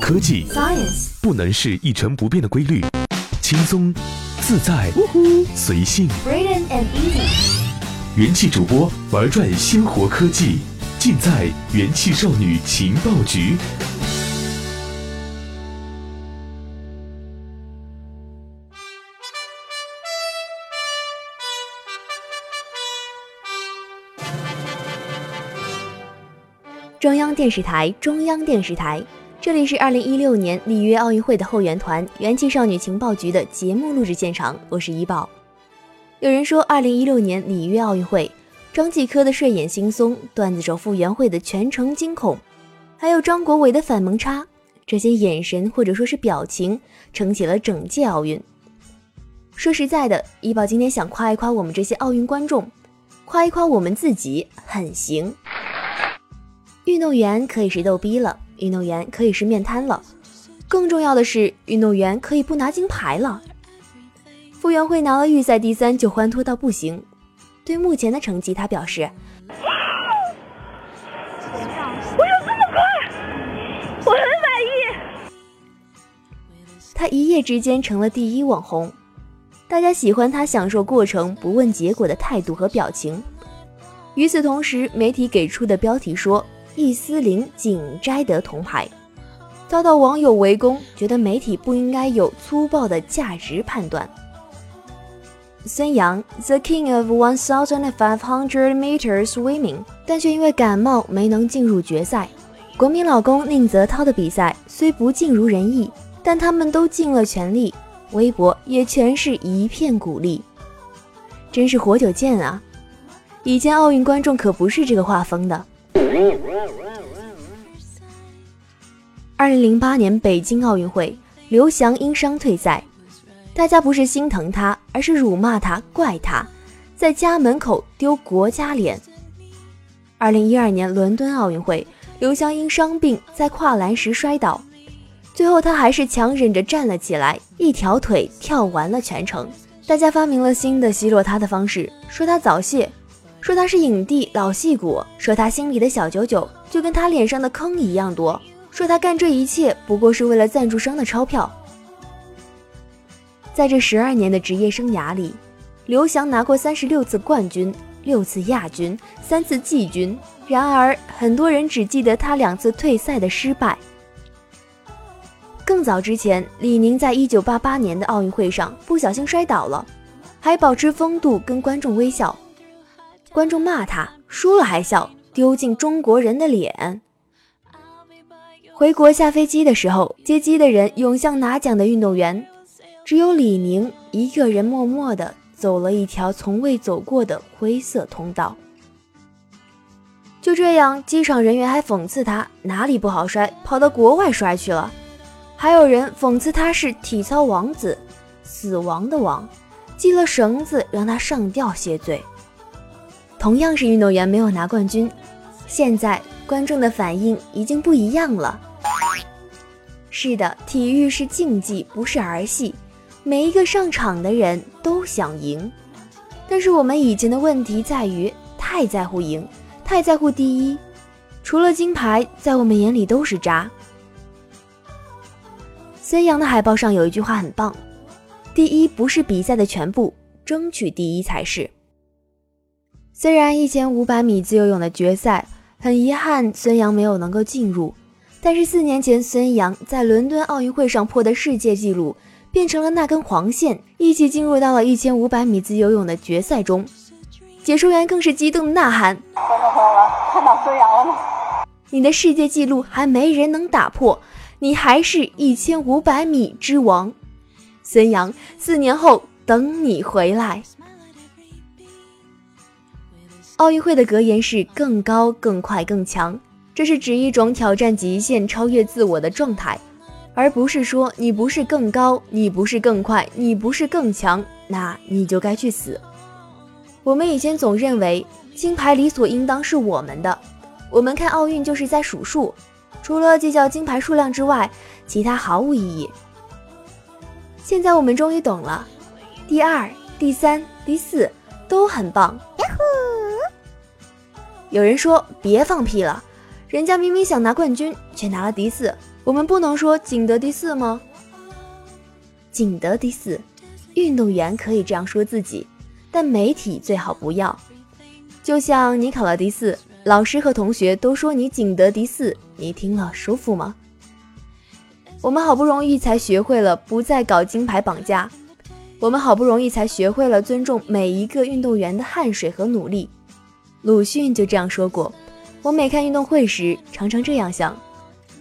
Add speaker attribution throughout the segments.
Speaker 1: 科技
Speaker 2: Science
Speaker 1: 不能是一成不变的规律，轻松、自在、随性。
Speaker 2: Braden and Easy
Speaker 1: 元气主播玩转鲜活科技，尽在元气少女情报局。
Speaker 3: 中央电视台，中央电视台，这里是二零一六年里约奥运会的后援团元气少女情报局的节目录制现场，我是怡宝。有人说，二零一六年里约奥运会，张继科的睡眼惺忪，段子手傅园慧的全程惊恐，还有张国伟的反萌叉，这些眼神或者说是表情，撑起了整届奥运。说实在的，怡宝今天想夸一夸我们这些奥运观众，夸一夸我们自己，很行。运动员可以是逗逼了，运动员可以是面瘫了，更重要的是，运动员可以不拿金牌了。傅园慧拿了预赛第三就欢脱到不行，对目前的成绩，他表示
Speaker 4: 我有这么快，我很满意。
Speaker 3: 他一夜之间成了第一网红，大家喜欢他享受过程不问结果的态度和表情。与此同时，媒体给出的标题说易思玲仅摘得铜牌，遭到网友围攻，觉得媒体不应该有粗暴的价值判断。孙杨，the king of one thousand five hundred meters swimming，但却因为感冒没能进入决赛。国民老公宁泽涛的比赛虽不尽如人意，但他们都尽了全力，微博也全是一片鼓励。真是活久见啊！以前奥运观众可不是这个画风的。二零零八年北京奥运会，刘翔因伤退赛，大家不是心疼他，而是辱骂他、怪他，在家门口丢国家脸。二零一二年伦敦奥运会，刘翔因伤病在跨栏时摔倒，最后他还是强忍着站了起来，一条腿跳完了全程。大家发明了新的奚落他的方式，说他早泄。说他是影帝老戏骨，说他心里的小九九就跟他脸上的坑一样多，说他干这一切不过是为了赞助商的钞票。在这十二年的职业生涯里，刘翔拿过三十六次冠军，六次亚军，三次季军。然而，很多人只记得他两次退赛的失败。更早之前，李宁在一九八八年的奥运会上不小心摔倒了，还保持风度跟观众微笑。观众骂他输了还笑，丢尽中国人的脸。回国下飞机的时候，接机的人涌向拿奖的运动员，只有李宁一个人默默地走了一条从未走过的灰色通道。就这样，机场人员还讽刺他哪里不好摔，跑到国外摔去了。还有人讽刺他是体操王子，死亡的亡，系了绳子让他上吊谢罪。同样是运动员没有拿冠军，现在观众的反应已经不一样了。是的，体育是竞技，不是儿戏。每一个上场的人都想赢，但是我们以前的问题在于太在乎赢，太在乎第一。除了金牌，在我们眼里都是渣。孙杨的海报上有一句话很棒：第一不是比赛的全部，争取第一才是。虽然一千五百米自由泳的决赛很遗憾，孙杨没有能够进入，但是四年前孙杨在伦敦奥运会上破的世界纪录，变成了那根黄线，一起进入到了一千五百米自由泳的决赛中。解说员更是激动的呐喊：“
Speaker 4: 观众朋友们，看到孙杨了吗？
Speaker 3: 你的世界纪录还没人能打破，你还是一千五百米之王，孙杨，四年后等你回来。”奥运会的格言是“更高、更快、更强”，这是指一种挑战极限、超越自我的状态，而不是说你不是更高，你不是更快，你不是更强，那你就该去死。我们以前总认为金牌理所应当是我们的，我们看奥运就是在数数，除了计较金牌数量之外，其他毫无意义。现在我们终于懂了，第二、第三、第四都很棒。有人说别放屁了，人家明明想拿冠军，却拿了第四，我们不能说仅得第四吗？仅得第四，运动员可以这样说自己，但媒体最好不要。就像你考了第四，老师和同学都说你仅得第四，你听了舒服吗？我们好不容易才学会了不再搞金牌绑架，我们好不容易才学会了尊重每一个运动员的汗水和努力。鲁迅就这样说过。我每看运动会时，常常这样想：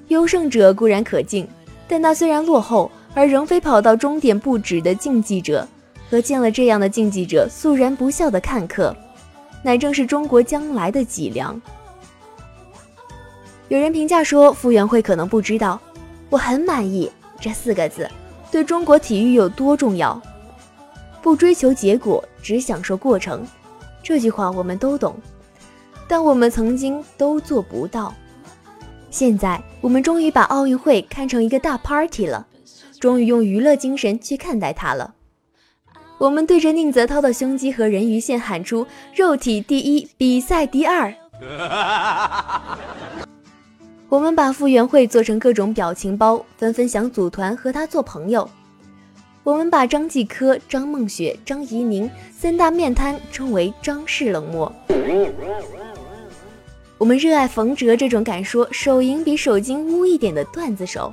Speaker 3: 优胜者固然可敬，但那虽然落后而仍非跑到终点不止的竞技者，和见了这样的竞技者肃然不笑的看客，乃正是中国将来的脊梁。有人评价说，傅园慧可能不知道。我很满意这四个字对中国体育有多重要。不追求结果，只享受过程。这句话我们都懂，但我们曾经都做不到。现在我们终于把奥运会看成一个大 party 了，终于用娱乐精神去看待它了。我们对着宁泽涛的胸肌和人鱼线喊出“肉体第一，比赛第二”。我们把傅园慧做成各种表情包，纷纷想组团和他做朋友。我们把张继科、张梦雪、张怡宁三大面瘫称为张氏冷漠。我们热爱冯哲这种敢说手淫比手精污一点的段子手。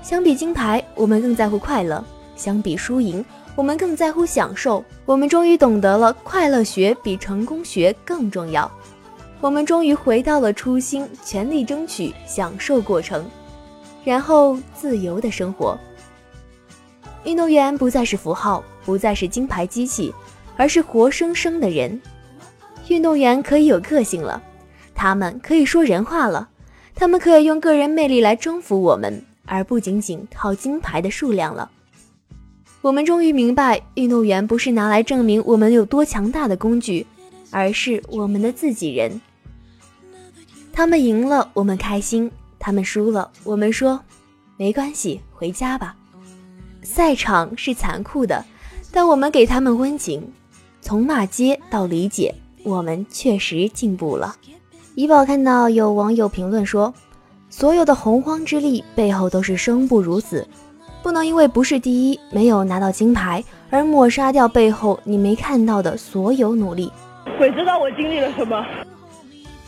Speaker 3: 相比金牌，我们更在乎快乐；相比输赢，我们更在乎享受。我们终于懂得了，快乐学比成功学更重要。我们终于回到了初心，全力争取，享受过程，然后自由的生活。运动员不再是符号，不再是金牌机器，而是活生生的人。运动员可以有个性了，他们可以说人话了，他们可以用个人魅力来征服我们，而不仅仅靠金牌的数量了。我们终于明白，运动员不是拿来证明我们有多强大的工具，而是我们的自己人。他们赢了，我们开心；他们输了，我们说没关系，回家吧。赛场是残酷的，但我们给他们温情。从骂街到理解，我们确实进步了。怡宝看到有网友评论说：“所有的洪荒之力背后都是生不如死，不能因为不是第一，没有拿到金牌，而抹杀掉背后你没看到的所有努力。”
Speaker 4: 鬼知道我经历了什么。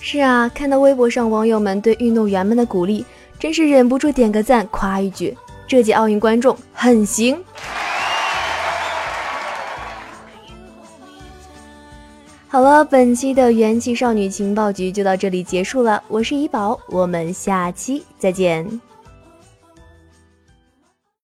Speaker 3: 是啊，看到微博上网友们对运动员们的鼓励，真是忍不住点个赞，夸一句：这届奥运观众很行。好了，本期的元气少女情报局就到这里结束了，我是怡宝，我们下期再见。